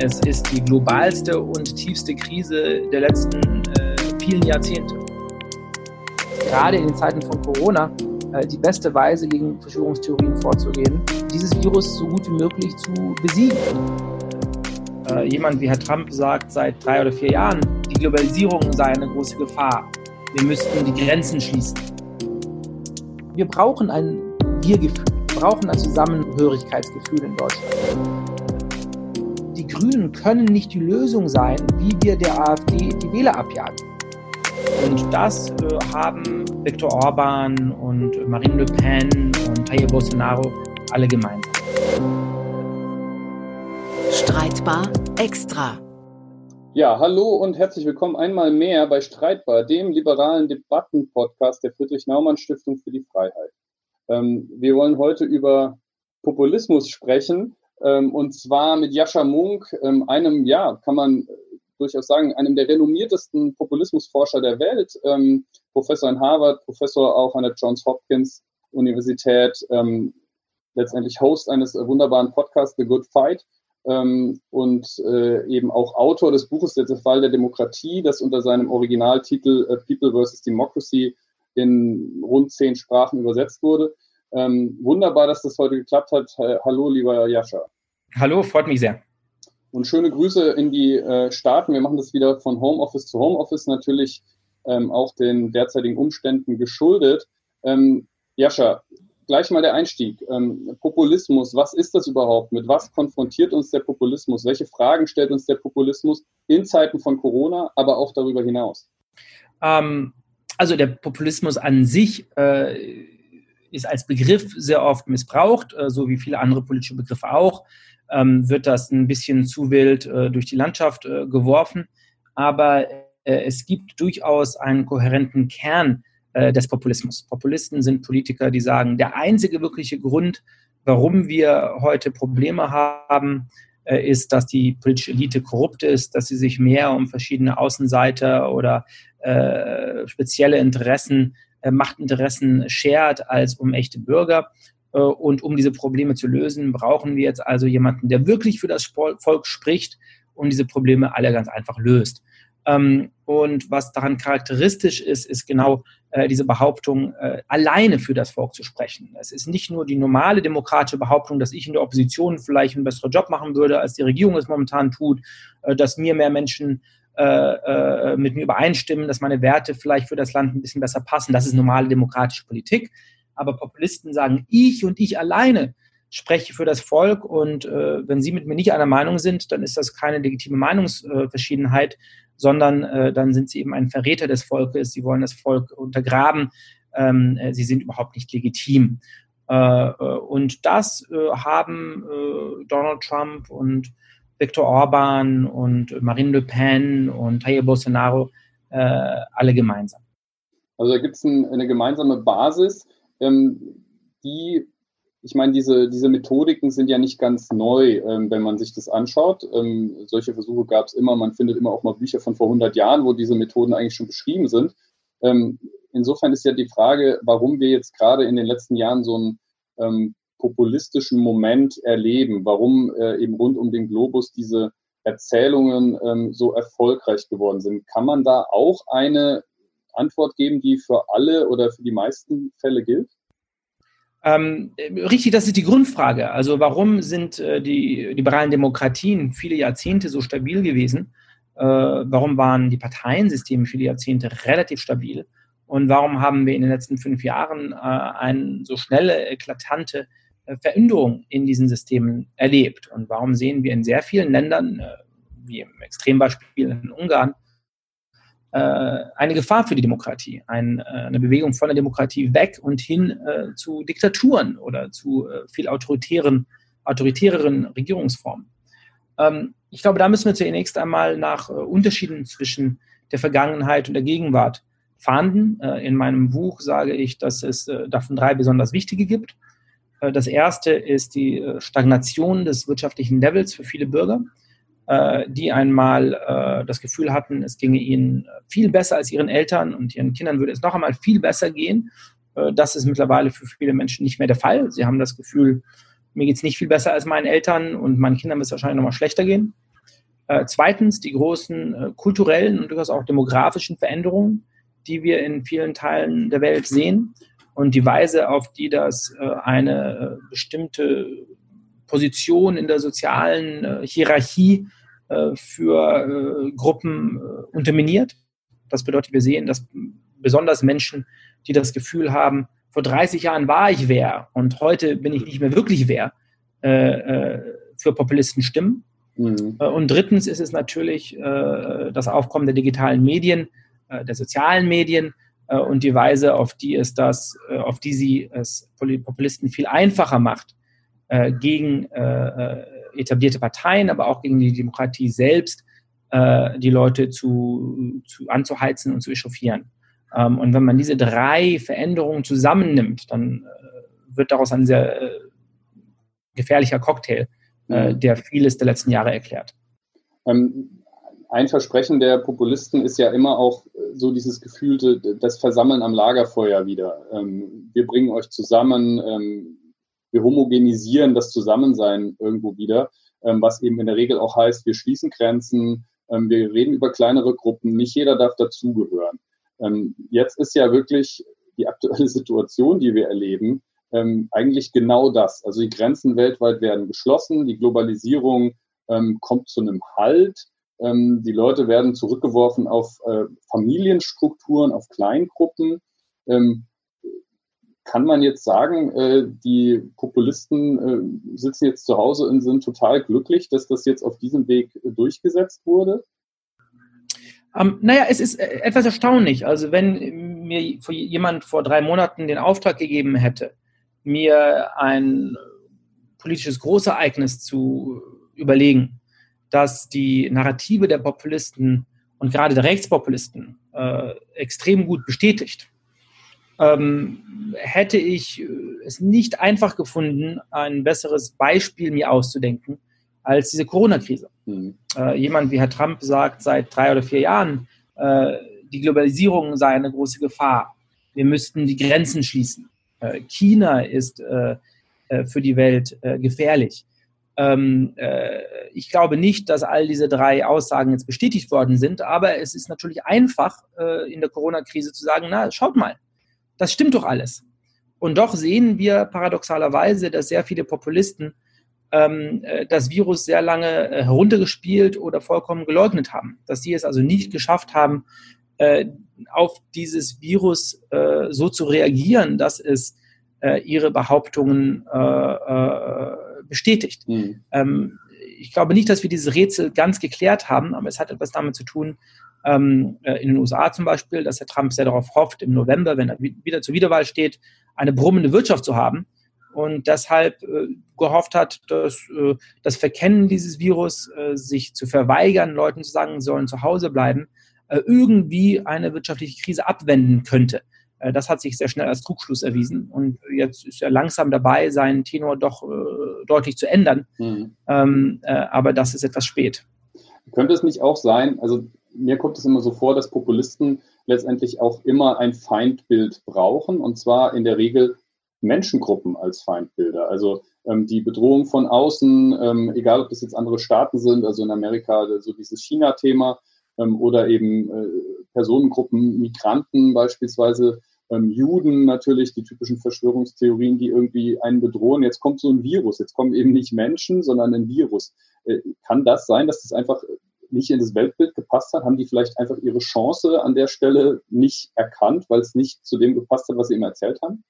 Es ist die globalste und tiefste Krise der letzten äh, vielen Jahrzehnte. Gerade in den Zeiten von Corona äh, die beste Weise, gegen Verschwörungstheorien vorzugehen, dieses Virus so gut wie möglich zu besiegen. Äh, jemand wie Herr Trump sagt seit drei oder vier Jahren, die Globalisierung sei eine große Gefahr. Wir müssten die Grenzen schließen. Wir brauchen ein Wir-Gefühl, wir brauchen ein Zusammenhörigkeitsgefühl in Deutschland. Die Grünen können nicht die Lösung sein, wie wir der AfD die Wähler abjagen. Und das äh, haben Viktor Orban und Marine Le Pen und Jair Bolsonaro alle gemeinsam. Streitbar extra. Ja, hallo und herzlich willkommen einmal mehr bei Streitbar, dem liberalen Debatten-Podcast der Friedrich-Naumann-Stiftung für die Freiheit. Ähm, wir wollen heute über Populismus sprechen ähm, und zwar mit Jascha Munk, ähm, einem, ja, kann man durchaus sagen, einem der renommiertesten Populismusforscher der Welt, ähm, Professor in Harvard, Professor auch an der Johns Hopkins Universität, letztendlich Host eines äh, wunderbaren Podcasts, The Good Fight, und äh, eben auch Autor des Buches Der Fall der Demokratie, das unter seinem Originaltitel äh, People vs. Democracy in rund zehn Sprachen übersetzt wurde. Ähm, wunderbar, dass das heute geklappt hat. Hallo, lieber Jascha. Hallo, freut mich sehr. Und schöne Grüße in die äh, Staaten. Wir machen das wieder von Homeoffice zu Homeoffice, natürlich ähm, auch den derzeitigen Umständen geschuldet. Ähm, Jascha, gleich mal der Einstieg. Ähm, Populismus, was ist das überhaupt? Mit was konfrontiert uns der Populismus? Welche Fragen stellt uns der Populismus in Zeiten von Corona, aber auch darüber hinaus? Ähm, also der Populismus an sich äh, ist als Begriff sehr oft missbraucht, äh, so wie viele andere politische Begriffe auch ähm, wird das ein bisschen zu wild äh, durch die Landschaft äh, geworfen. Aber es gibt durchaus einen kohärenten Kern des Populismus. Populisten sind Politiker, die sagen, der einzige wirkliche Grund, warum wir heute Probleme haben, ist, dass die politische Elite korrupt ist, dass sie sich mehr um verschiedene Außenseiter oder äh, spezielle Interessen, Machtinteressen schert als um echte Bürger. Äh, und um diese Probleme zu lösen, brauchen wir jetzt also jemanden, der wirklich für das Volk spricht und diese Probleme alle ganz einfach löst. Ähm, und was daran charakteristisch ist, ist genau äh, diese Behauptung, äh, alleine für das Volk zu sprechen. Es ist nicht nur die normale demokratische Behauptung, dass ich in der Opposition vielleicht einen besseren Job machen würde, als die Regierung es momentan tut, dass mir mehr Menschen mit mir übereinstimmen, dass meine Werte vielleicht für das Land ein bisschen besser passen. Das ist normale demokratische Politik aber Populisten sagen, ich und ich alleine spreche für das Volk und äh, wenn Sie mit mir nicht einer Meinung sind, dann ist das keine legitime Meinungsverschiedenheit, sondern äh, dann sind Sie eben ein Verräter des Volkes, Sie wollen das Volk untergraben, ähm, äh, Sie sind überhaupt nicht legitim. Äh, äh, und das äh, haben Donald Trump und Viktor Orban und Marine Le Pen und Jair Bolsonaro alle gemeinsam. Also da gibt es ein, eine gemeinsame Basis ähm, die, ich meine, diese, diese Methodiken sind ja nicht ganz neu, ähm, wenn man sich das anschaut. Ähm, solche Versuche gab es immer. Man findet immer auch mal Bücher von vor 100 Jahren, wo diese Methoden eigentlich schon beschrieben sind. Ähm, insofern ist ja die Frage, warum wir jetzt gerade in den letzten Jahren so einen ähm, populistischen Moment erleben, warum äh, eben rund um den Globus diese Erzählungen ähm, so erfolgreich geworden sind. Kann man da auch eine Antwort geben, die für alle oder für die meisten Fälle gilt? Ähm, richtig, das ist die Grundfrage. Also warum sind äh, die liberalen Demokratien viele Jahrzehnte so stabil gewesen? Äh, warum waren die Parteiensysteme viele Jahrzehnte relativ stabil? Und warum haben wir in den letzten fünf Jahren äh, eine so schnelle, eklatante äh, Veränderung in diesen Systemen erlebt? Und warum sehen wir in sehr vielen Ländern, äh, wie im Extrembeispiel in Ungarn, äh, eine Gefahr für die Demokratie, ein, eine Bewegung von der Demokratie weg und hin zu Diktaturen oder zu viel autoritären, autoritäreren Regierungsformen. Ähm, ich glaube, da müssen wir zunächst einmal nach Unterschieden zwischen der Vergangenheit und der Gegenwart fahnden. In meinem Buch sage ich, dass es davon drei besonders wichtige gibt. Das erste ist die Stagnation des wirtschaftlichen Levels für viele Bürger. Äh, die einmal äh, das Gefühl hatten, es ginge ihnen viel besser als ihren Eltern und ihren Kindern würde es noch einmal viel besser gehen. Äh, das ist mittlerweile für viele Menschen nicht mehr der Fall. Sie haben das Gefühl, mir geht es nicht viel besser als meinen Eltern und meinen Kindern wird es wahrscheinlich noch mal schlechter gehen. Äh, zweitens die großen äh, kulturellen und durchaus auch demografischen Veränderungen, die wir in vielen Teilen der Welt sehen und die Weise, auf die das äh, eine äh, bestimmte Position in der sozialen äh, Hierarchie für Gruppen unterminiert. Das bedeutet, wir sehen, dass besonders Menschen, die das Gefühl haben, vor 30 Jahren war ich wer und heute bin ich nicht mehr wirklich wer, für Populisten stimmen. Mhm. Und drittens ist es natürlich das Aufkommen der digitalen Medien, der sozialen Medien, und die Weise, auf die es das, äh, auf die sie es Populisten viel einfacher macht, äh, gegen etablierte Parteien, aber auch gegen die Demokratie selbst, die Leute zu, zu anzuheizen und zu echauffieren. Ähm, und wenn man diese drei Veränderungen zusammennimmt, dann wird daraus ein sehr gefährlicher Cocktail, mhm. der vieles der letzten Jahre erklärt. Ähm, ein Versprechen der Populisten ist ja immer auch so dieses gefühlte, das Versammeln am Lagerfeuer wieder. Ähm, wir bringen euch zusammen, ähm, wir homogenisieren das Zusammensein irgendwo wieder, ähm, was eben in der Regel auch heißt, wir schließen Grenzen, ähm, wir reden über kleinere Gruppen, nicht jeder darf dazugehören. Ähm, jetzt ist ja wirklich die aktuelle Situation, die wir erleben, ähm, eigentlich genau das. Also die Grenzen weltweit werden geschlossen, die Globalisierung kommt zu einem Halt ähm, die Leute werden zurückgeworfen auf äh, Familienstrukturen, auf Kleingruppen. Ähm, kann man jetzt sagen, äh, die Populisten äh, sitzen jetzt zu Hause und sind total glücklich, dass das jetzt auf diesem Weg durchgesetzt wurde? Um, naja, es ist äh, etwas erstaunlich. Also wenn mir jemand vor drei Monaten den Auftrag gegeben hätte, mir ein politisches Großereignis zu überlegen, dass die Narrative der Populisten und gerade der Rechtspopulisten äh, extrem gut bestätigt, ähm, hätte ich es nicht einfach gefunden, ein besseres Beispiel mir auszudenken als diese Corona-Krise. Mhm. Äh, jemand wie Herr Trump sagt seit drei oder vier Jahren, äh, die Globalisierung sei eine große Gefahr. Wir müssten die Grenzen schließen. Äh, China ist äh, äh, für die Welt gefährlich. Ähm, äh, ich glaube nicht, dass all diese drei Aussagen jetzt bestätigt worden sind, aber es ist natürlich einfach äh, in der Corona-Krise zu sagen, na, schaut mal, das stimmt doch alles. Und doch sehen wir paradoxalerweise, dass sehr viele Populisten ähm, äh, das Virus sehr lange äh, heruntergespielt oder vollkommen geleugnet haben. Dass sie es also nicht geschafft haben, äh, auf dieses Virus äh, so zu reagieren, dass es ihre Behauptungen bestätigt. Mhm. Ähm, ich glaube nicht, dass wir dieses Rätsel ganz geklärt haben, aber es hat etwas damit zu tun, ähm, äh, in den USA zum Beispiel, dass Herr Trump sehr darauf hofft, im November, wenn er wieder zur Wiederwahl steht, eine brummende Wirtschaft zu haben und deshalb äh, gehofft hat, dass äh, das Verkennen dieses Virus, äh, sich zu verweigern, Leuten zu sagen, sollen zu Hause bleiben, äh, irgendwie eine wirtschaftliche Krise abwenden könnte. Äh, das hat sich sehr schnell als Trugschluss erwiesen und jetzt ist er langsam dabei, seinen Tenor doch äh, deutlich zu ändern. Mhm. Ähm, äh, aber das ist etwas spät. Könnte es nicht auch sein, also mir kommt es immer so vor, dass Populisten letztendlich auch immer ein Feindbild brauchen und zwar in der Regel Menschengruppen als Feindbilder. Also ähm, die Bedrohung von außen, ähm, egal ob das jetzt andere Staaten sind, also in Amerika so dieses China-Thema ähm, oder eben äh, Personengruppen, Migranten beispielsweise, ähm, Juden natürlich, die typischen Verschwörungstheorien, die irgendwie einen bedrohen. Jetzt kommt so ein Virus, jetzt kommen eben nicht Menschen, sondern ein Virus. Äh, kann das sein, dass das einfach nicht in das Weltbild gepasst hat? Haben die vielleicht einfach ihre Chance an der Stelle nicht erkannt, weil es nicht zu dem gepasst hat, was sie immer erzählt haben?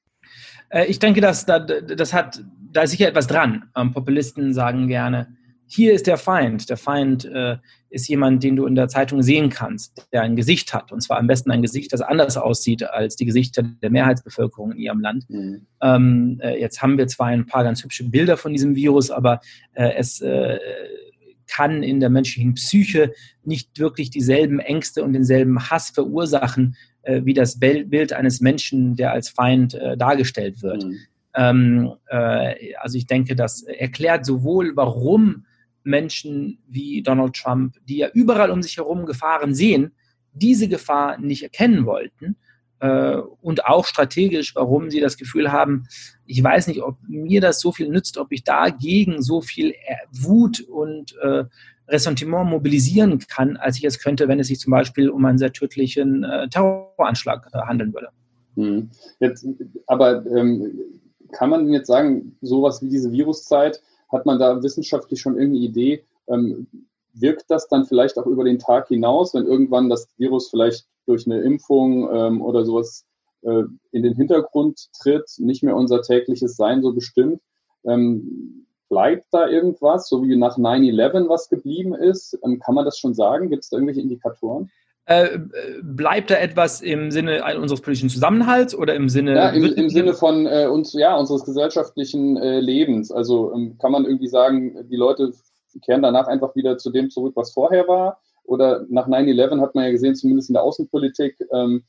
Äh, ich denke, dass da, das hat, da ist sicher etwas dran. Ähm, Populisten sagen gerne, hier ist der Feind. Der Feind äh, ist jemand, den du in der Zeitung sehen kannst, der ein Gesicht hat. Und zwar am besten ein Gesicht, das anders aussieht als die Gesichter der Mehrheitsbevölkerung in ihrem Land. Mhm. Ähm, äh, jetzt haben wir zwar ein paar ganz hübsche Bilder von diesem Virus, aber äh, es äh, kann in der menschlichen Psyche nicht wirklich dieselben Ängste und denselben Hass verursachen, äh, wie das Bild eines Menschen, der als Feind äh, dargestellt wird. Mhm. Ähm, also ich denke, das erklärt sowohl, warum Menschen wie Donald Trump, die ja überall um sich herum Gefahren sehen, diese Gefahr nicht erkennen wollten. Äh, und auch strategisch, warum sie das Gefühl haben, ich weiß nicht, ob mir das so viel nützt, ob ich dagegen so viel Wut und äh, Ressentiment mobilisieren kann, als ich es könnte, wenn es sich zum Beispiel um einen sehr tödlichen äh, Terroranschlag äh, handeln würde. Hm. Jetzt, aber ähm, kann man jetzt sagen, sowas wie diese Viruszeit, hat man da wissenschaftlich schon irgendeine Idee, ähm, wirkt das dann vielleicht auch über den Tag hinaus, wenn irgendwann das Virus vielleicht durch eine Impfung ähm, oder sowas äh, in den Hintergrund tritt, nicht mehr unser tägliches Sein so bestimmt? Ähm, bleibt da irgendwas, so wie nach 9-11 was geblieben ist? Ähm, kann man das schon sagen? Gibt es da irgendwelche Indikatoren? Äh, bleibt da etwas im Sinne unseres politischen Zusammenhalts oder im Sinne. Ja, im, im Sinne von äh, uns, ja, unseres gesellschaftlichen äh, Lebens. Also ähm, kann man irgendwie sagen, die Leute kehren danach einfach wieder zu dem zurück, was vorher war? Oder nach 9-11 hat man ja gesehen, zumindest in der Außenpolitik, ähm,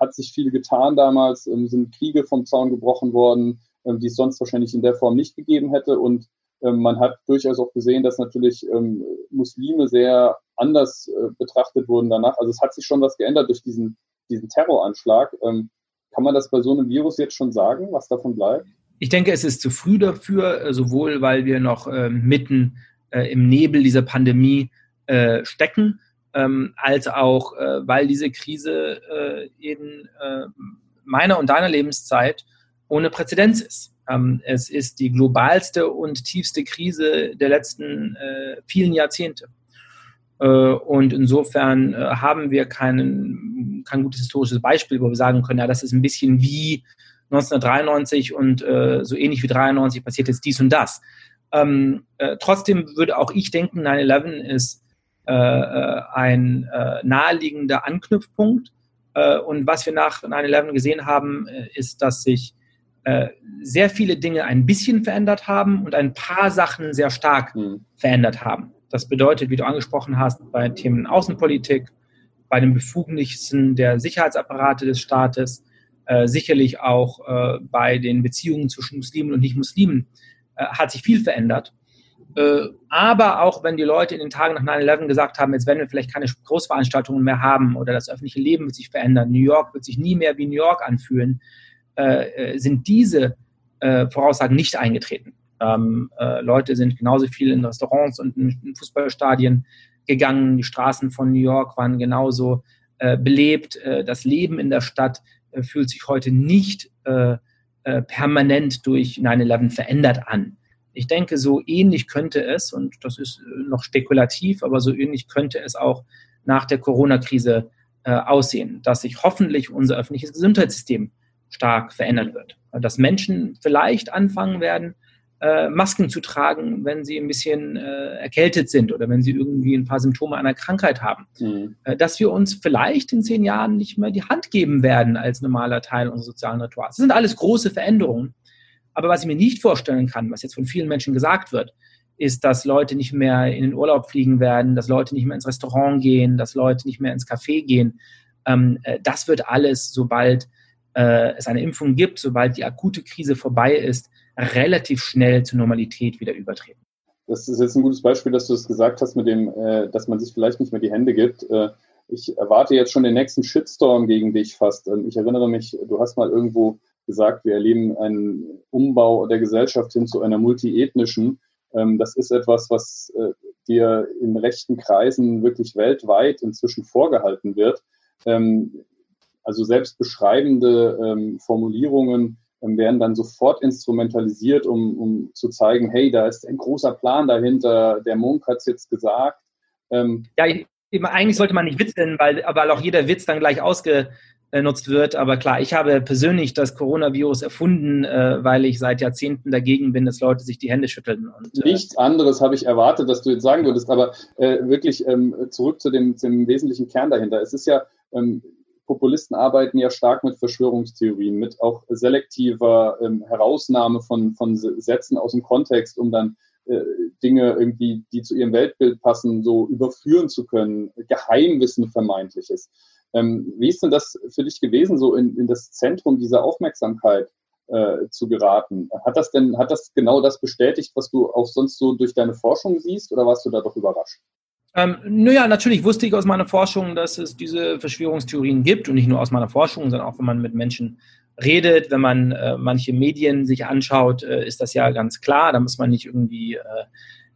hat sich viel getan damals, ähm, sind Kriege vom Zaun gebrochen worden, ähm, die es sonst wahrscheinlich in der Form nicht gegeben hätte. Und man hat durchaus auch gesehen, dass natürlich ähm, Muslime sehr anders äh, betrachtet wurden danach. Also es hat sich schon was geändert durch diesen, diesen Terroranschlag. Ähm, kann man das bei so einem Virus jetzt schon sagen, was davon bleibt? Ich denke, es ist zu früh dafür, äh, sowohl weil wir noch äh, mitten äh, im Nebel dieser Pandemie äh, stecken, ähm, als auch, äh, weil diese Krise in meiner und deiner Lebenszeit ohne Präzedenz ist. Ähm, es ist die globalste und tiefste Krise der letzten vielen Jahrzehnte. Äh, und insofern äh, haben wir keinen, kein gutes historisches Beispiel, wo wir sagen können, ja, das ist ein bisschen wie 1993 und äh, so ähnlich wie 93 passiert jetzt dies und das. Ähm, äh, trotzdem würde auch ich denken, 9-11 ist äh, ein äh, naheliegender Anknüpfpunkt. Äh, und was wir nach 9-11 gesehen haben, ist, dass sich äh, sehr viele Dinge ein bisschen verändert haben und ein paar Sachen sehr stark mhm. verändert haben. Das bedeutet, wie du angesprochen hast, bei Themen Außenpolitik, bei den Befugnissen der Sicherheitsapparate des Staates, äh, sicherlich auch äh, bei den Beziehungen zwischen Muslimen und Nicht-Muslimen äh, hat sich viel verändert. Äh, aber auch wenn die Leute in den Tagen nach 9-11 gesagt haben, jetzt werden wir vielleicht keine Großveranstaltungen mehr haben oder das öffentliche Leben wird sich verändern, New York wird sich nie mehr wie New York anfühlen, äh, äh, sind diese Voraussagen nicht eingetreten. Ähm, äh, Leute sind genauso viel in Restaurants und in, in, Fußballstadien gegangen. Die Straßen von New York waren genauso äh, belebt. Äh, das Leben in der Stadt äh, fühlt sich heute nicht äh, äh, permanent durch 9-11 verändert an. Ich denke, so ähnlich könnte es, und das ist noch spekulativ, aber so ähnlich könnte es auch nach der Corona-Krise aussehen, dass sich hoffentlich unser öffentliches Gesundheitssystem stark verändern wird. Dass Menschen vielleicht anfangen werden, äh, Masken zu tragen, wenn sie ein bisschen äh, erkältet sind oder wenn sie irgendwie ein paar Symptome einer Krankheit haben. Mhm. Äh, dass wir uns vielleicht in zehn Jahren nicht mehr die Hand geben werden als normaler Teil unseres sozialen Rituals. Das sind alles große Veränderungen. Aber was ich mir nicht vorstellen kann, was jetzt von vielen Menschen gesagt wird, ist, dass Leute nicht mehr in den Urlaub fliegen werden, dass Leute nicht mehr ins Restaurant gehen, dass Leute nicht mehr ins Café gehen. Ähm, äh, das wird alles, sobald äh, es eine Impfung gibt, sobald die akute Krise vorbei ist, relativ schnell zur Normalität wieder übertreten. Das ist jetzt ein gutes Beispiel, dass du es das gesagt hast, mit dem, äh, dass man sich vielleicht nicht mehr die Hände gibt. Äh, ich erwarte jetzt schon den nächsten Shitstorm gegen dich fast. Ich erinnere mich, du hast mal irgendwo gesagt, wir erleben einen Umbau der Gesellschaft hin zu einer multiethnischen. Ähm, das ist etwas, was äh, dir in rechten Kreisen wirklich weltweit inzwischen vorgehalten wird. Ähm, also selbst beschreibende ähm, Formulierungen werden dann sofort instrumentalisiert, um, um zu zeigen, hey, da ist ein großer Plan dahinter, der Munk hat es jetzt gesagt. Ähm, ja, eigentlich sollte man nicht witzeln, weil, weil auch jeder Witz dann gleich ausgenutzt wird. Aber klar, ich habe persönlich das Coronavirus erfunden, äh, weil ich seit Jahrzehnten dagegen bin, dass Leute sich die Hände schütteln. Und, äh, Nichts anderes habe ich erwartet, dass du jetzt sagen würdest, aber äh, wirklich ähm, zurück zu dem, zum wesentlichen Kern dahinter. Es ist ja, ähm, Populisten arbeiten ja stark mit Verschwörungstheorien, mit auch selektiver ähm, Herausnahme von, von Sätzen aus dem Kontext, um dann äh, Dinge irgendwie, die zu ihrem Weltbild passen, so überführen zu können, Geheimwissen vermeintliches. Ähm, wie ist denn das für dich gewesen, so in, in das Zentrum dieser Aufmerksamkeit äh, zu geraten? Hat das denn, hat das genau das bestätigt, was du auch sonst so durch deine Forschung siehst, oder warst du da doch überrascht? Ähm, naja, natürlich wusste ich aus meiner Forschung, dass es diese Verschwörungstheorien gibt und nicht nur aus meiner Forschung, sondern auch wenn man mit Menschen redet, wenn man äh, manche Medien sich anschaut, äh, ist das ja ganz klar. Da muss man nicht irgendwie äh,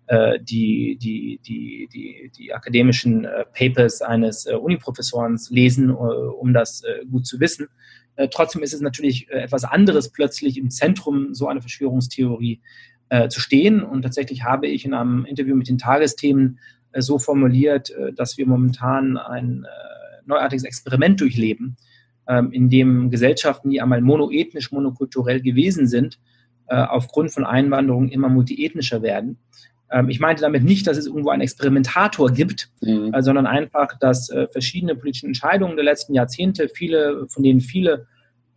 äh, die, die, die, die, die akademischen äh, Papers eines äh, Uniprofessors lesen, um das gut zu wissen. Trotzdem ist es natürlich etwas anderes, plötzlich im Zentrum so eine Verschwörungstheorie zu stehen. Und tatsächlich habe ich in einem Interview mit den Tagesthemen so formuliert, äh, dass wir momentan ein äh, neuartiges Experiment durchleben, ähm, in dem Gesellschaften, die einmal monoethnisch, monokulturell gewesen sind, äh, aufgrund von Einwanderung immer multiethnischer werden. Ähm, ich meinte damit nicht, dass es irgendwo einen Experimentator gibt, mhm. äh, sondern einfach, dass äh, verschiedene politische Entscheidungen der letzten Jahrzehnte, viele, von denen viele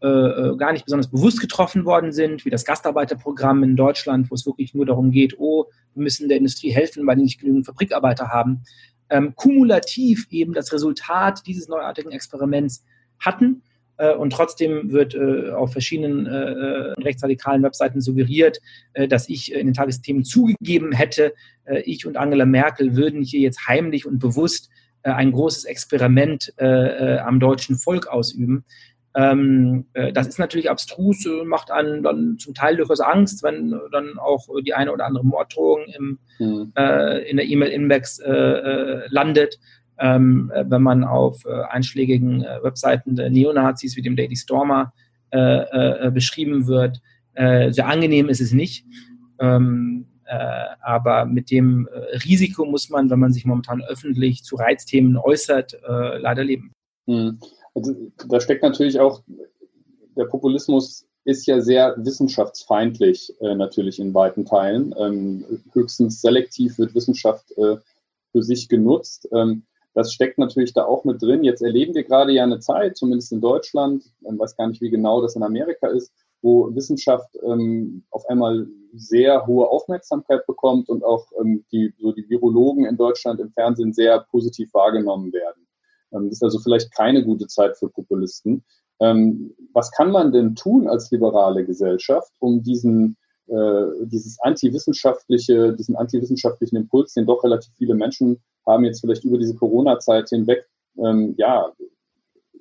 äh, äh, gar nicht besonders bewusst getroffen worden sind, wie das Gastarbeiterprogramm in Deutschland, wo es wirklich nur darum geht, oh, wir müssen der Industrie helfen, weil die nicht genügend Fabrikarbeiter haben, ähm, kumulativ eben das Resultat dieses neuartigen Experiments hatten äh, und trotzdem wird äh, auf verschiedenen äh, rechtsradikalen Webseiten suggeriert, dass ich in den Tagesthemen zugegeben hätte, ich und Angela Merkel würden hier jetzt heimlich und bewusst ein großes Experiment am deutschen Volk ausüben. Ähm, das ist natürlich abstrus, macht einen dann zum Teil durchaus Angst, wenn dann auch die eine oder andere Morddrohung im, mhm. in der E-Mail-Inbox landet ähm, äh, wenn man auf äh, einschlägigen äh, Webseiten der Neonazis wie dem Daily Stormer äh, äh, beschrieben wird. Äh, sehr angenehm ist es nicht. Ähm, aber mit dem Risiko muss man, wenn man sich momentan öffentlich zu Reizthemen äußert, leider leben. Hm. Also, da steckt natürlich auch, der Populismus ist ja sehr wissenschaftsfeindlich natürlich in weiten Teilen. Ähm, höchstens selektiv wird Wissenschaft für sich genutzt. Ähm, das steckt natürlich da auch mit drin. Jetzt erleben wir gerade ja eine Zeit, zumindest in Deutschland, ich weiß gar nicht, wie genau das in Amerika ist, wo Wissenschaft ähm, auf einmal sehr hohe Aufmerksamkeit bekommt und auch ähm, die, so die Virologen in Deutschland im Fernsehen sehr positiv wahrgenommen werden. Ähm, ist also vielleicht keine gute Zeit für Populisten. Ähm, was kann man denn tun als liberale Gesellschaft, um diesen äh, dieses antiwissenschaftliche, diesen antiwissenschaftlichen Impuls, den doch relativ viele Menschen haben, jetzt vielleicht über diese Corona-Zeit hinweg, ähm, ja,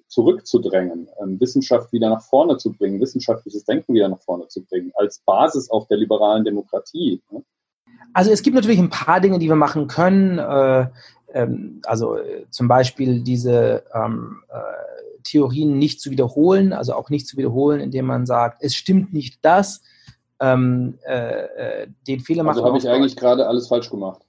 zurückzudrängen, ähm, Wissenschaft wieder nach vorne zu bringen, wissenschaftliches Denken wieder nach vorne zu bringen, als Basis auch der liberalen Demokratie. Ne? Also es gibt natürlich ein paar Dinge, die wir machen können. Äh, ähm, also äh, zum Beispiel diese ähm, äh, Theorien nicht zu wiederholen, also auch nicht zu wiederholen, indem man sagt, es stimmt nicht das, ähm, äh, äh, den Fehler machen. Also habe ich eigentlich gerade alles falsch gemacht.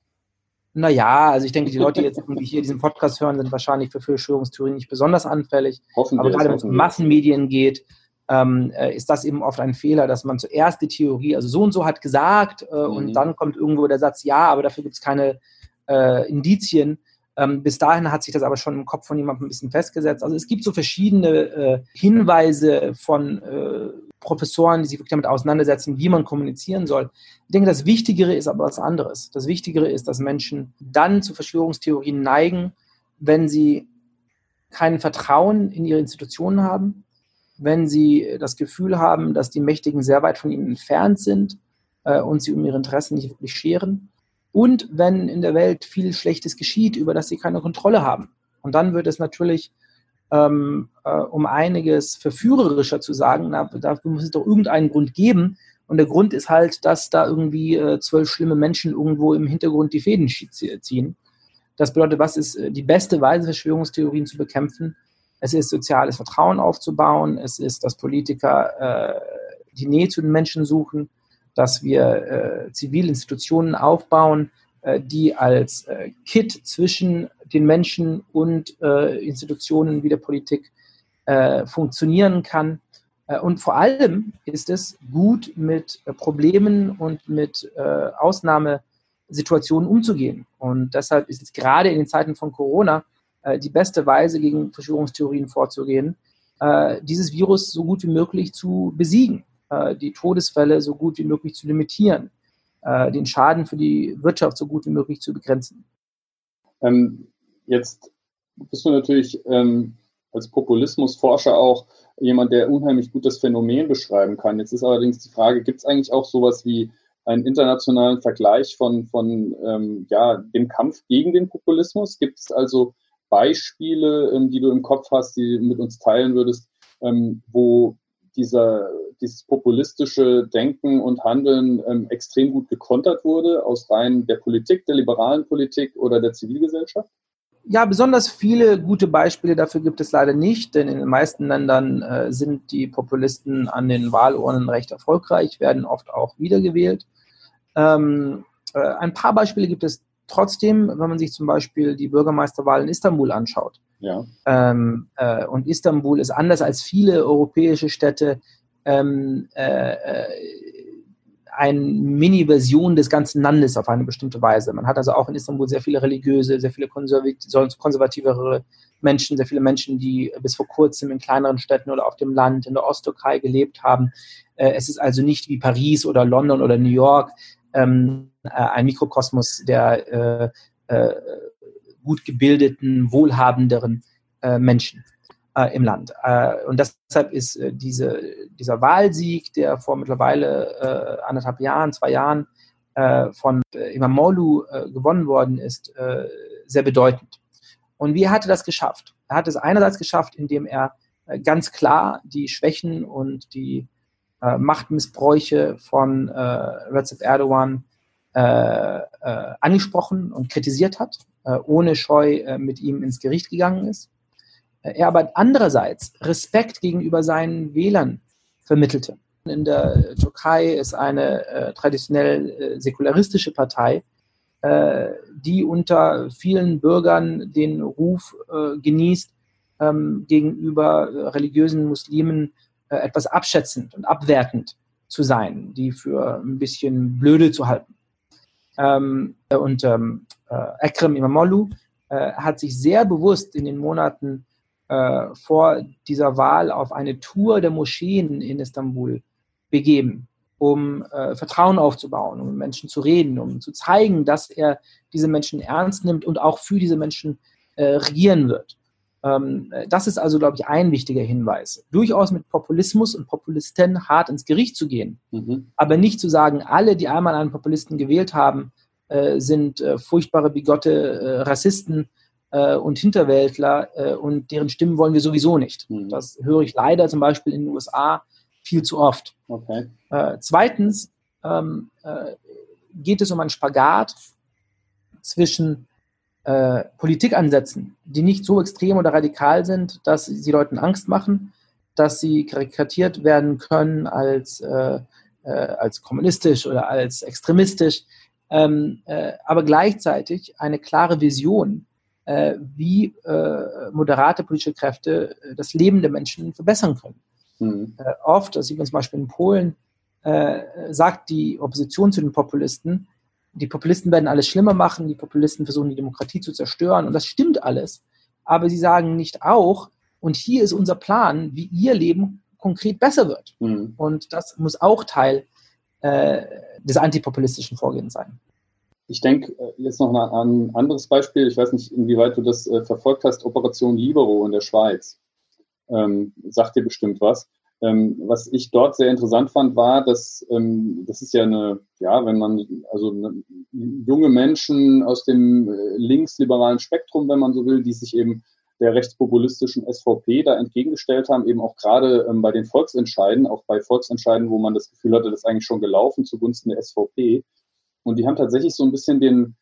Naja, also ich denke, die Leute, die jetzt irgendwie hier diesen Podcast hören, sind wahrscheinlich für Verschwörungstheorien nicht besonders anfällig. Hoffen Aber gerade wenn es um Massenmedien geht, ähm, äh, ist das eben oft ein Fehler, dass man zuerst die Theorie, also so und so hat gesagt, äh, mhm. und dann kommt irgendwo der Satz, ja, aber dafür gibt es keine äh, Indizien. Ähm, bis dahin hat sich das aber schon im Kopf von jemandem ein bisschen festgesetzt. Also es gibt so verschiedene äh, Hinweise von äh, Professoren, die sich wirklich damit auseinandersetzen, wie man kommunizieren soll. Ich denke, das Wichtigere ist aber was anderes. Das Wichtigere ist, dass Menschen dann zu Verschwörungstheorien neigen, wenn sie kein Vertrauen in ihre Institutionen haben, wenn sie das Gefühl haben, dass die Mächtigen sehr weit von ihnen entfernt sind äh, und sie um ihre Interessen nicht wirklich scheren und wenn in der Welt viel Schlechtes geschieht, über das sie keine Kontrolle haben. Und dann wird es natürlich ähm, äh, um einiges verführerischer zu sagen, na, dafür muss es doch irgendeinen Grund geben. Und der Grund ist halt, dass da irgendwie äh, zwölf schlimme Menschen irgendwo im Hintergrund die Fäden ziehen. Das bedeutet, was ist äh, die beste Weise, Verschwörungstheorien zu bekämpfen? Es ist soziales Vertrauen aufzubauen, es ist, dass Politiker äh, die Nähe zu den Menschen suchen, dass wir äh, Zivilinstitutionen aufbauen, äh, die als äh, Kit zwischen den Menschen und äh, Institutionen wie der Politik äh, funktionieren kann. Äh, und vor allem ist es gut, mit Problemen und mit Ausnahmesituationen umzugehen. Und deshalb ist es gerade in den Zeiten von Corona die beste Weise, gegen Verschwörungstheorien vorzugehen, dieses Virus so gut wie möglich zu besiegen äh, die Todesfälle so gut wie möglich zu limitieren, äh, den Schaden für die Wirtschaft so gut wie möglich zu begrenzen. Ähm, jetzt bist du natürlich ähm, als Populismusforscher auch jemand, der unheimlich gut das Phänomen beschreiben kann. Jetzt ist allerdings die Frage, gibt es eigentlich auch sowas wie einen internationalen Vergleich von, von ähm, ja, dem Kampf gegen den Populismus? Gibt es also Beispiele, ähm, die du im Kopf hast, die du mit uns teilen würdest, ähm, wo dieser, dieses populistische Denken und Handeln ähm, extrem gut gekontert wurde aus Reihen der Politik, der liberalen Politik oder der Zivilgesellschaft? Ja, besonders viele gute Beispiele dafür gibt es leider nicht, denn in den meisten Ländern äh, sind die Populisten an den Wahlurnen recht erfolgreich, werden oft auch wiedergewählt. Ähm, äh, ein paar Beispiele gibt es trotzdem, wenn man sich zum Beispiel die Bürgermeisterwahl in Istanbul anschaut. Ja. Ähm, äh, und Istanbul ist anders als viele europäische Städte ähm, äh, äh eine Mini-Version des ganzen Landes auf eine bestimmte Weise. Man hat also auch in Istanbul sehr viele religiöse, sehr viele konservativere Menschen, sehr viele Menschen, die bis vor kurzem in kleineren Städten oder auf dem Land in der Osttürkei gelebt haben. Äh, es ist also nicht wie Paris oder London oder New York ähm, äh, ein Mikrokosmos der gut gebildeten, wohlhabenderen Menschen im Land. Äh, und deshalb ist äh, diese, dieser Wahlsieg, der vor mittlerweile äh, anderthalb Jahren, zwei Jahren äh, von Imam Molu gewonnen worden ist, sehr bedeutend. Und wie hat er das geschafft? Er hat es einerseits geschafft, indem er ganz klar die Schwächen und die Machtmissbräuche von Recep Erdogan angesprochen und kritisiert hat, ohne Scheu mit ihm ins Gericht gegangen ist er aber andererseits Respekt gegenüber seinen Wählern vermittelte. In der Türkei ist eine äh, traditionell äh, säkularistische Partei, äh, die unter vielen Bürgern den Ruf äh, genießt, ähm, gegenüber äh, religiösen Muslimen äh, etwas abschätzend und abwertend zu sein, die für ein bisschen blöde zu halten. Ähm, und ähm, Ekrem Imamoglu hat sich sehr bewusst in den Monaten äh, vor dieser Wahl auf eine Tour der Moscheen in Istanbul begeben, um äh, Vertrauen aufzubauen, um mit Menschen zu reden, um zu zeigen, dass er diese Menschen ernst nimmt und auch für diese Menschen äh, regieren wird. Ähm, das ist also, glaube ich, ein wichtiger Hinweis. Durchaus mit Populismus und Populisten hart ins Gericht zu gehen, mhm. aber nicht zu sagen, alle, die einmal einen Populisten gewählt haben, äh, sind äh, furchtbare, bigotte äh, Rassisten äh, und Hinterwäldler äh, und deren Stimmen wollen wir sowieso nicht. Mhm. Das höre ich leider zum Beispiel in den USA viel zu oft. Okay. Äh, zweitens ähm, äh, geht es um einen Spagat zwischen äh, Politikansätzen, die nicht so extrem oder radikal sind, dass sie Leuten Angst machen, dass sie karikatiert werden können als, äh, als kommunistisch oder als extremistisch, ähm, aber gleichzeitig eine klare Vision äh, wie äh, moderate politische Kräfte äh, das Leben der Menschen verbessern können. Mhm. Äh, oft, das sieht man zum Beispiel in Polen, äh, sagt die Opposition zu den Populisten, die Populisten werden alles schlimmer machen, die Populisten versuchen die Demokratie zu zerstören und das stimmt alles. Aber sie sagen nicht auch, und hier ist unser Plan, wie ihr Leben konkret besser wird. Mhm. Und das muss auch Teil äh, des antipopulistischen Vorgehens sein. Ich denke äh, jetzt noch an ein anderes Beispiel. Ich weiß nicht, inwieweit du das äh, verfolgt hast. Operation Libero in der Schweiz. Ähm, sagt dir bestimmt was. Ähm, was ich dort sehr interessant fand, war, dass ähm, das ist ja eine, ja, wenn man, also eine, junge Menschen aus dem äh, linksliberalen Spektrum, wenn man so will, die sich eben der rechtspopulistischen SVP da entgegengestellt haben, eben auch gerade ähm, bei den Volksentscheiden, auch bei Volksentscheiden, wo man das Gefühl hatte, das ist eigentlich schon gelaufen zugunsten der SVP, und die haben tatsächlich so ein bisschen den,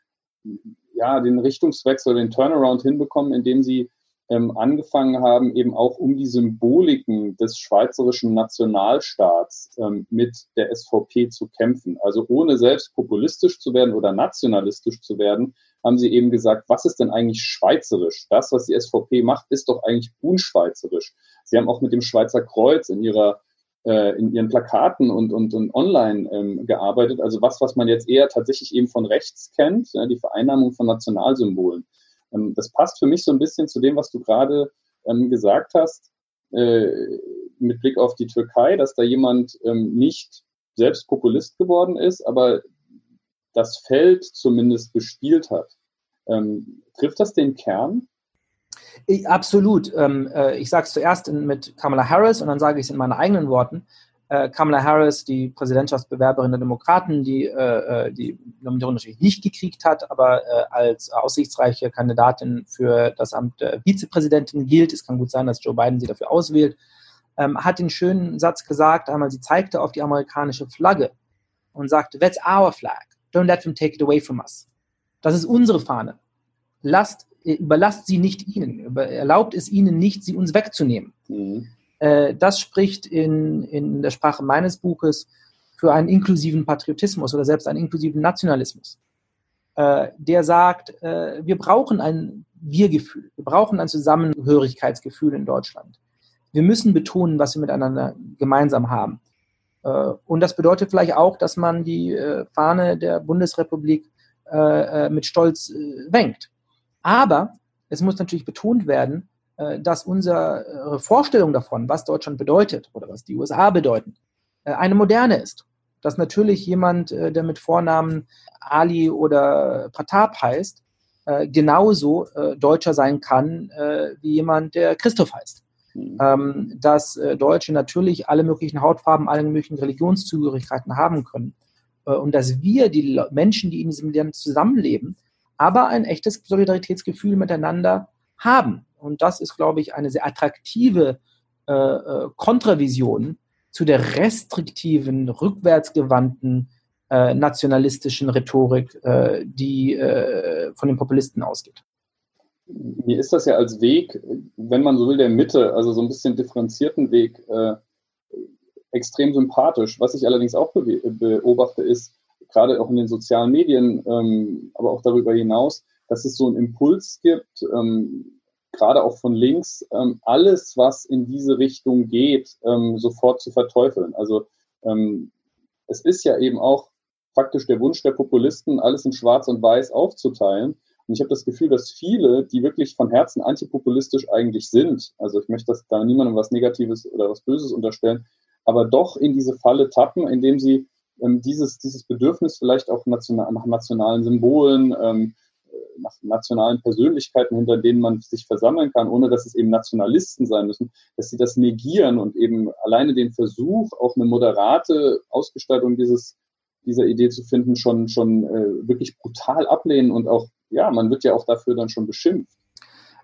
ja, den Richtungswechsel, den Turnaround hinbekommen, indem sie ähm, angefangen haben, eben auch um die Symboliken des schweizerischen Nationalstaats ähm, mit der SVP zu kämpfen. Also ohne selbst populistisch zu werden oder nationalistisch zu werden, haben sie eben gesagt, was ist denn eigentlich schweizerisch? Das, was die SVP macht, ist doch eigentlich unschweizerisch. Sie haben auch mit dem Schweizer Kreuz in ihrer äh, in ihren Plakaten und, und, und online ähm, gearbeitet. Also was, was man jetzt eher tatsächlich eben von rechts kennt, ja, die Vereinnahmung von Nationalsymbolen. Ähm, das passt für mich so ein bisschen zu dem, was du gerade ähm, gesagt hast, äh, mit Blick auf die Türkei, dass da jemand ähm, nicht selbst Populist geworden ist, aber das Feld zumindest bespielt hat. Ähm, trifft das den Kern? Ich, absolut. Ähm, äh, ich sage es zuerst in, mit Kamala Harris und dann sage ich es in meinen eigenen Worten. Äh, Kamala Harris, die Präsidentschaftsbewerberin der Demokraten, die äh, äh die Nominierung natürlich nicht gekriegt hat, aber äh, als aussichtsreiche Kandidatin für das Amt der Vizepräsidentin gilt. Es kann gut sein, dass Joe Biden sie dafür auswählt. ähm, hat den schönen Satz gesagt, einmal sie zeigte auf die amerikanische Flagge und sagte, that's our flag, don't let them take it away from us. Das ist unsere Fahne. Lasst, überlasst sie nicht ihnen, erlaubt es ihnen nicht, sie uns wegzunehmen. Mhm. Äh, das spricht in, in der Sprache meines Buches für einen inklusiven Patriotismus oder selbst einen inklusiven Nationalismus, äh, der sagt, äh, wir brauchen ein Wir-Gefühl, wir brauchen ein Zusammengehörigkeitsgefühl in Deutschland. Wir müssen betonen, was wir miteinander gemeinsam haben. Und das bedeutet vielleicht auch, dass man die Fahne der Bundesrepublik mit Stolz wenkt. Aber es muss natürlich betont werden, dass unsere Vorstellung davon, was Deutschland bedeutet oder was die USA bedeuten, eine moderne ist. Dass natürlich jemand, der mit Vornamen Ali oder Pratap heißt, genauso Deutscher sein kann wie jemand, der Christoph heißt. Mhm. ähm, dass äh, Deutsche natürlich alle möglichen Hautfarben, alle möglichen Religionszugehörigkeiten haben können. Äh, und dass wir, die Menschen, die in diesem Land zusammenleben, aber ein echtes Solidaritätsgefühl miteinander haben. Und das ist, glaube ich, eine sehr attraktive äh, äh Kontravision zu der restriktiven, rückwärtsgewandten, äh, nationalistischen Rhetorik, äh, die von den Populisten ausgeht mir ist das ja als Weg, wenn man so will, der Mitte, also so ein bisschen differenzierten Weg, äh, extrem sympathisch. Was ich allerdings auch be beobachte, ist, gerade auch in den sozialen Medien, ähm, aber auch darüber hinaus, dass es so einen Impuls gibt, ähm, gerade auch von links, ähm, alles, was in diese Richtung geht, ähm, sofort zu verteufeln. Also ähm, es ist ja eben auch faktisch der Wunsch der Populisten, alles in Schwarz und Weiß aufzuteilen. Und ich habe das Gefühl, dass viele, die wirklich von Herzen antipopulistisch eigentlich sind, also ich möchte das da niemandem was Negatives oder was Böses unterstellen, aber doch in diese Falle tappen, indem sie ähm, dieses, dieses Bedürfnis vielleicht auch national, nach nationalen Symbolen, ähm, nach nationalen Persönlichkeiten, hinter denen man sich versammeln kann, ohne dass es eben Nationalisten sein müssen, dass sie das negieren und eben alleine den Versuch, auch eine moderate Ausgestaltung dieses, dieser Idee zu finden, schon, schon äh, wirklich brutal ablehnen und auch ja, man wird ja auch dafür dann schon beschimpft.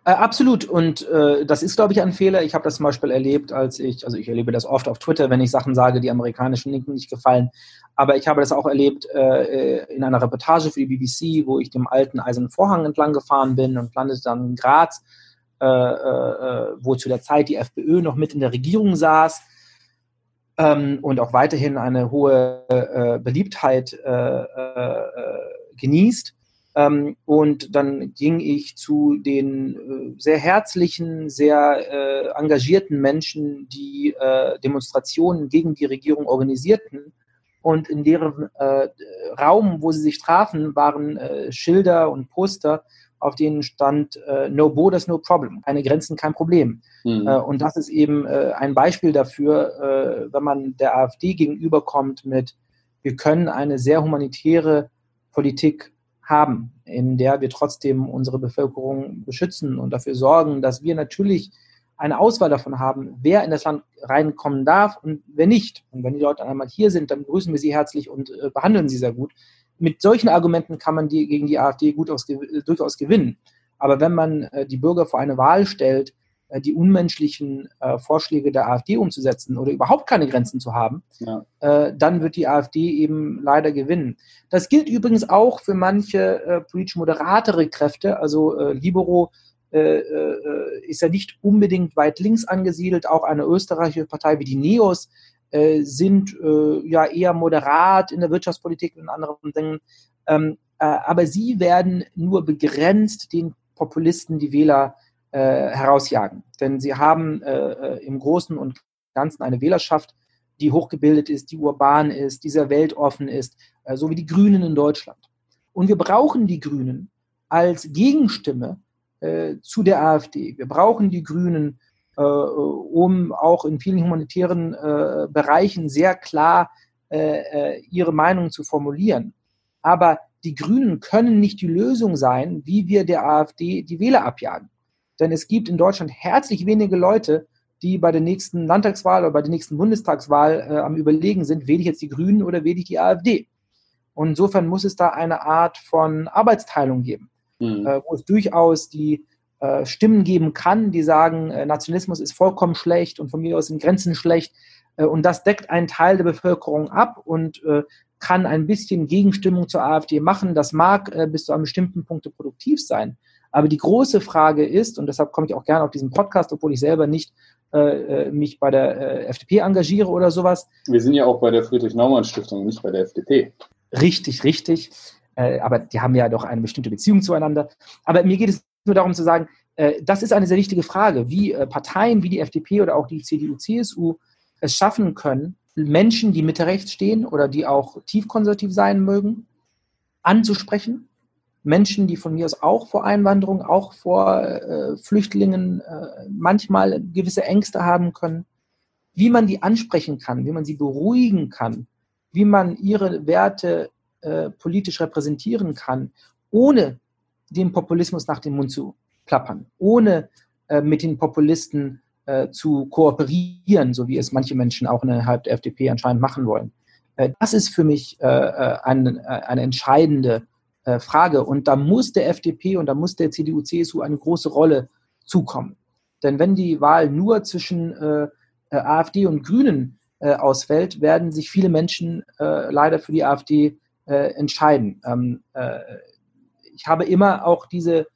Äh, absolut. Und äh, das ist, glaube ich, ein Fehler. Ich habe das zum Beispiel erlebt, als ich, also ich erlebe das oft auf Twitter, wenn ich Sachen sage, die amerikanischen Linken nicht gefallen. Aber ich habe das auch erlebt äh, in einer Reportage für die BBC, wo ich dem alten Eisernen Vorhang entlang gefahren bin und landete dann in Graz, äh, äh, wo zu der Zeit die FPÖ noch mit in der Regierung saß ähm, und auch weiterhin eine hohe äh, Beliebtheit genießt. Ähm, und dann ging ich zu den äh, sehr herzlichen, sehr äh, engagierten Menschen, die äh, Demonstrationen gegen die Regierung organisierten. Und in deren Raum, wo sie sich trafen, waren Schilder und Poster, auf denen stand No Borders, No Problem, keine Grenzen, kein Problem. Mhm. und das ist eben ein Beispiel dafür, wenn man der AfD gegenüberkommt mit, wir können eine sehr humanitäre Politik haben, in der wir trotzdem unsere Bevölkerung beschützen und dafür sorgen, dass wir natürlich eine Auswahl davon haben, wer in das Land reinkommen darf und wer nicht. Und wenn die Leute einmal hier sind, dann begrüßen wir sie herzlich und äh, behandeln sie sehr gut. Mit solchen Argumenten kann man die gegen die AfD gut aus, durchaus gewinnen. Aber wenn man äh, die Bürger vor eine Wahl stellt, die unmenschlichen äh, Vorschläge der AfD umzusetzen oder überhaupt keine Grenzen zu haben, ja. äh, dann wird die AfD eben leider gewinnen. Das gilt übrigens auch für manche äh, politisch moderatere Kräfte. Also äh, Libero äh, ist ja nicht unbedingt weit links angesiedelt. Auch eine österreichische Partei wie die NEOS sind ja eher moderat in der Wirtschaftspolitik und anderen Dingen. Ähm, aber sie werden nur begrenzt den Populisten die Wähler äh, herausjagen. Denn sie haben äh, äh, im Großen und Ganzen eine Wählerschaft, die hochgebildet ist, die urban ist, die sehr weltoffen ist, äh, so wie die Grünen in Deutschland. Und wir brauchen die Grünen als Gegenstimme äh, zu der AfD. Wir brauchen die Grünen, äh, um auch in vielen humanitären äh, Bereichen sehr klar äh, äh, ihre Meinung zu formulieren. Aber die Grünen können nicht die Lösung sein, wie wir der AfD die Wähler abjagen. Denn es gibt in Deutschland herzlich wenige Leute, die bei der nächsten Landtagswahl oder bei der nächsten Bundestagswahl äh, am Überlegen sind, wähle ich jetzt die Grünen oder wähle ich die AfD. Und insofern muss es da eine Art von Arbeitsteilung geben, mhm. äh, wo es durchaus die äh, Stimmen geben kann, die sagen, äh, Nationalismus ist vollkommen schlecht und von mir aus sind Grenzen schlecht. Äh, und das deckt einen Teil der Bevölkerung ab und äh, kann ein bisschen Gegenstimmung zur AfD machen. Das mag bis zu einem bestimmten Punkt produktiv sein. Aber die große Frage ist, und deshalb komme ich auch gerne auf diesen Podcast, obwohl ich selber nicht äh, äh mich bei der äh, FDP engagiere oder sowas. Wir sind ja auch bei der Friedrich-Naumann-Stiftung, nicht bei der FDP. Richtig, richtig. Äh, aber die haben ja doch eine bestimmte Beziehung zueinander. Aber mir geht es nur darum zu sagen, äh, das ist eine sehr wichtige Frage, wie äh, Parteien wie die FDP oder auch die CDU, CSU es schaffen können, Menschen, die Mitte rechts stehen oder die auch tiefkonservativ sein mögen, anzusprechen. Menschen, die von mir aus auch vor Einwanderung, auch vor äh, Flüchtlingen äh, manchmal gewisse Ängste haben können, wie man die ansprechen kann, wie man sie beruhigen kann, wie man ihre Werte äh, politisch repräsentieren kann, ohne dem Populismus nach dem Mund zu plappern, ohne äh, mit den Populisten äh, zu kooperieren, so wie es manche Menschen auch innerhalb der FDP anscheinend machen wollen. Äh, das ist für mich eine, eine entscheidende Frage. Und da muss der FDP und da muss der CDU, CSU eine große Rolle zukommen. Denn wenn die Wahl nur zwischen AfD und Grünen ausfällt, werden sich viele Menschen leider für die AfD entscheiden. Ähm, ich habe immer auch diese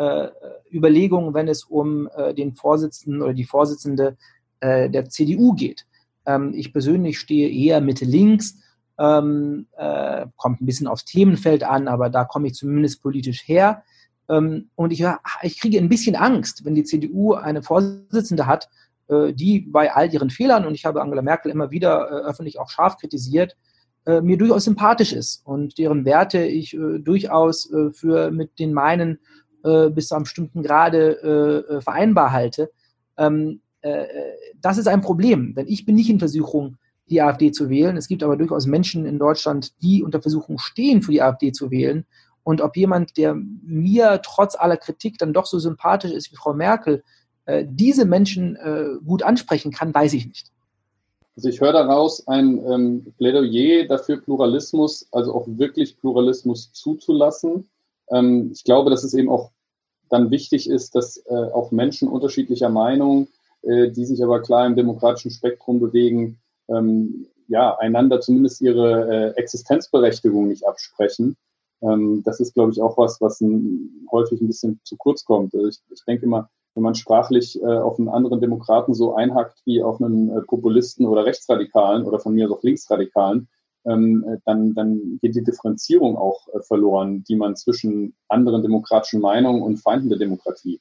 äh, Überlegungen, wenn es um äh, den Vorsitzenden oder die Vorsitzende äh, der CDU geht. Ähm, ich persönlich stehe eher Mitte links, ähm, äh, kommt ein bisschen aufs Themenfeld an, aber da komme ich zumindest politisch her. Ähm, und ich, ich kriege ein bisschen Angst, wenn die CDU eine Vorsitzende hat, äh, die bei all ihren Fehlern, und ich habe Angela Merkel immer wieder äh, öffentlich auch scharf kritisiert, äh, mir durchaus sympathisch ist und deren Werte ich äh, durchaus äh, für mit den meinen bis zu einem bestimmten Grade vereinbar halte. Ähm, das ist ein Problem, denn ich bin nicht in Versuchung, die AfD zu wählen. Es gibt aber durchaus Menschen in Deutschland, die unter Versuchung stehen, für die AfD zu wählen. Und ob jemand, der mir trotz aller Kritik dann doch so sympathisch ist wie Frau Merkel, diese Menschen gut ansprechen kann, weiß ich nicht. Also ich höre daraus ein ähm, Plädoyer dafür, Pluralismus, also auch wirklich Pluralismus zuzulassen. Ähm, ich glaube, dass es eben auch dann wichtig ist, dass äh, auch Menschen unterschiedlicher Meinung, äh, die sich aber klar im demokratischen Spektrum bewegen, ähm, ja, einander zumindest ihre äh, Existenzberechtigung nicht absprechen. Ähm, das ist, glaube ich, auch was, was ein, häufig ein bisschen zu kurz kommt. Also ich, ich denke immer, wenn man sprachlich äh, auf einen anderen Demokraten so einhackt wie auf einen äh, Populisten oder Rechtsradikalen oder von mir aus auch Linksradikalen, ähm, äh, dann, dann geht die Differenzierung auch äh, verloren, die man zwischen anderen demokratischen Meinungen und Feinden der Demokratie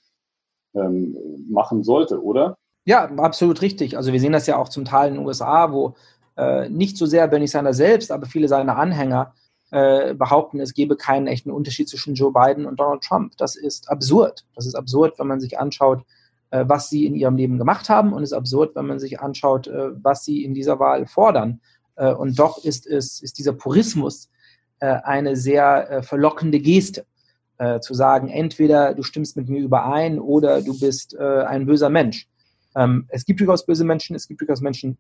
ähm, machen sollte, oder? Ja, absolut richtig. Also wir sehen das ja auch zum Teil in den USA, wo äh, nicht so sehr Bernie Sanders selbst, aber viele seiner Anhänger äh, behaupten, es gebe keinen echten Unterschied zwischen Joe Biden und Donald Trump. Das ist absurd. Das ist absurd, wenn man sich anschaut, äh, was sie in ihrem Leben gemacht haben und es ist absurd, wenn man sich anschaut, äh, was sie in dieser Wahl fordern. Äh, und doch ist, es, ist dieser Purismus äh, eine sehr verlockende Geste, zu sagen, entweder du stimmst mit mir überein oder du bist ein böser Mensch. Ähm, es gibt durchaus böse Menschen, es gibt durchaus Menschen,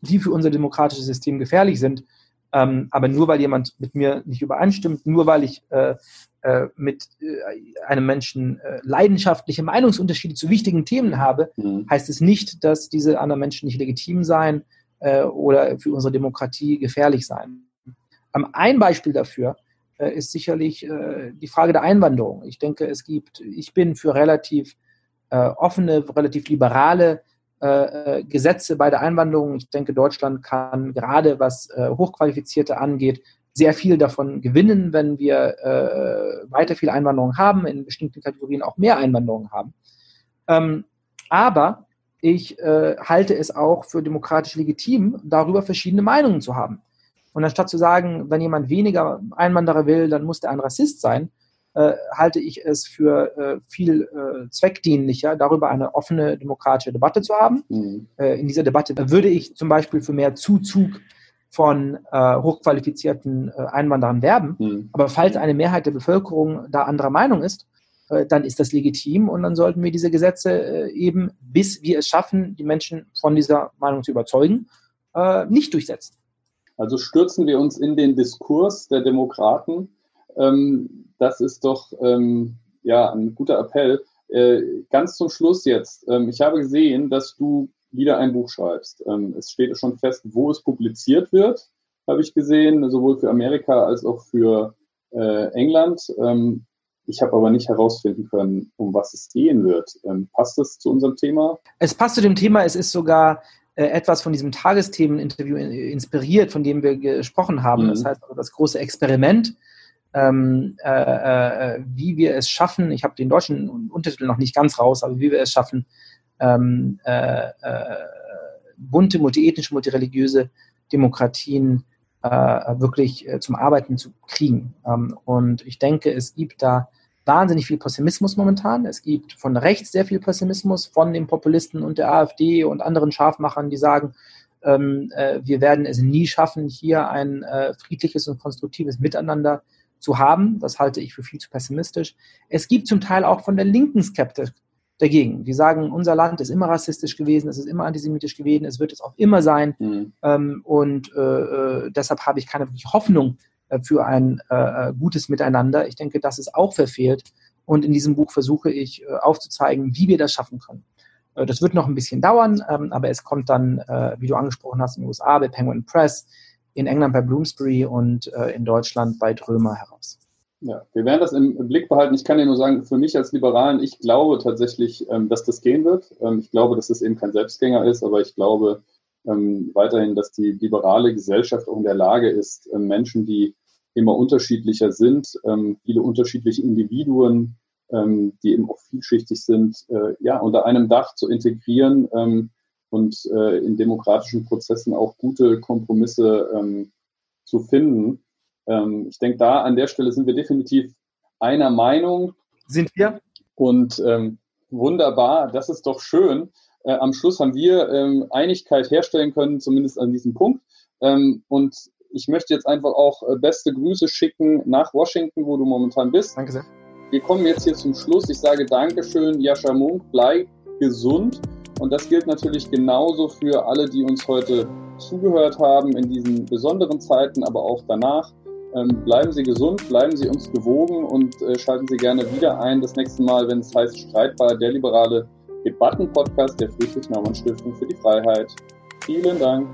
die für unser demokratisches System gefährlich sind. Ähm, aber nur weil jemand mit mir nicht übereinstimmt, nur weil ich äh, äh, mit äh, einem Menschen leidenschaftliche Meinungsunterschiede zu wichtigen Themen habe, mhm. heißt es nicht, dass diese anderen Menschen nicht legitim seien äh, oder für unsere Demokratie gefährlich sein. Ähm, ein Beispiel dafür äh, ist sicherlich äh, die Frage der Einwanderung. Ich denke, es gibt, ich bin für relativ äh, offene, relativ liberale äh, äh, Gesetze bei der Einwanderung. Ich denke, Deutschland kann gerade was Hochqualifizierte angeht, sehr viel davon gewinnen, wenn wir weiter viel Einwanderung haben, in bestimmten Kategorien auch mehr Einwanderung haben. Ähm, aber ich äh, halte es auch für demokratisch legitim, darüber verschiedene Meinungen zu haben. Und anstatt zu sagen, wenn jemand weniger Einwanderer will, dann muss der ein Rassist sein, äh, halte ich es für äh, viel äh, zweckdienlicher, darüber eine offene demokratische Debatte zu haben. Mhm. Äh, in dieser Debatte würde ich zum Beispiel für mehr Zuzug von äh, hochqualifizierten Einwanderern werben. Mhm. Aber falls eine Mehrheit der Bevölkerung da anderer Meinung ist, dann ist das legitim und dann sollten wir diese Gesetze eben, bis wir es schaffen, die Menschen von dieser Meinung zu überzeugen, nicht durchsetzen. Also stürzen wir uns in den Diskurs der Demokraten. Ähm, das ist doch ähm, ja ein guter Appell. Äh, ganz zum Schluss jetzt. Ähm, ich habe gesehen, dass du wieder ein Buch schreibst. Ähm, es steht schon fest, wo es publiziert wird, habe ich gesehen, sowohl für Amerika als auch für äh, England. Ähm, ich habe aber nicht herausfinden können, um was es gehen wird. Ähm, passt das zu unserem Thema? Es passt zu dem Thema. Es ist sogar äh, etwas von diesem Tagesthemeninterview inspiriert, von dem wir gesprochen haben. Mhm. Das heißt also das große Experiment, ähm, äh, äh, wie wir es schaffen, ich habe den deutschen Untertitel noch nicht ganz raus, aber wie wir es schaffen, ähm, äh, äh bunte, multiethnische, multireligiöse Demokratien äh, wirklich zum Arbeiten zu kriegen. Ähm, und ich denke, es gibt da wahnsinnig viel Pessimismus momentan. Es gibt von rechts sehr viel Pessimismus von den Populisten und der AfD und anderen Scharfmachern, die sagen, ähm, äh, wir werden es nie schaffen, hier ein äh, friedliches und konstruktives Miteinander zu haben. Das halte ich für viel zu pessimistisch. Es gibt zum Teil auch von der linken Skeptik dagegen. Die sagen, unser Land ist immer rassistisch gewesen, es ist immer antisemitisch gewesen, es wird es auch immer sein. Mhm. Ähm, und äh, äh deshalb habe ich keine wirkliche Hoffnung, äh, für ein äh, äh, gutes Miteinander. Ich denke, das ist auch verfehlt. Und in diesem Buch versuche ich äh, aufzuzeigen, wie wir das schaffen können. Das wird noch ein bisschen dauern, ähm, aber es kommt dann, wie du angesprochen hast, in den USA bei Penguin Press, in England bei Bloomsbury und in Deutschland bei Drömer heraus. Ja, wir werden das im Blick behalten. Ich kann dir nur sagen, für mich als Liberalen, ich glaube tatsächlich, ähm, dass das gehen wird. Ähm, ich glaube, dass es eben kein Selbstgänger ist, aber ich glaube, ähm, weiterhin, dass die liberale Gesellschaft auch in der Lage ist, ähm, Menschen, die immer unterschiedlicher sind, ähm, viele unterschiedliche Individuen, ähm, die eben auch vielschichtig sind, äh, ja, unter einem Dach zu integrieren ähm, und äh, in demokratischen Prozessen auch gute Kompromisse ähm, zu finden. Ähm, ich denke, da an der Stelle sind wir definitiv einer Meinung. Sind wir? Und ähm, wunderbar, das ist doch schön äh, am Schluss haben wir ähm, Einigkeit herstellen können, zumindest an diesem Punkt. Ähm, und ich möchte jetzt einfach auch äh, beste Grüße schicken nach Washington, wo du momentan bist. Danke sehr. Wir kommen jetzt hier zum Schluss. Ich sage Dankeschön, Jascha Munk, bleib gesund. Und das gilt natürlich genauso für alle, die uns heute zugehört haben in diesen besonderen Zeiten, aber auch danach. Ähm, bleiben Sie gesund, bleiben Sie uns gewogen und äh, schalten Sie gerne wieder ein das nächste Mal, wenn es heißt Streitbar, der liberale Debattenpodcast der Friedrich-Naumann-Stiftung für die Freiheit. Vielen Dank.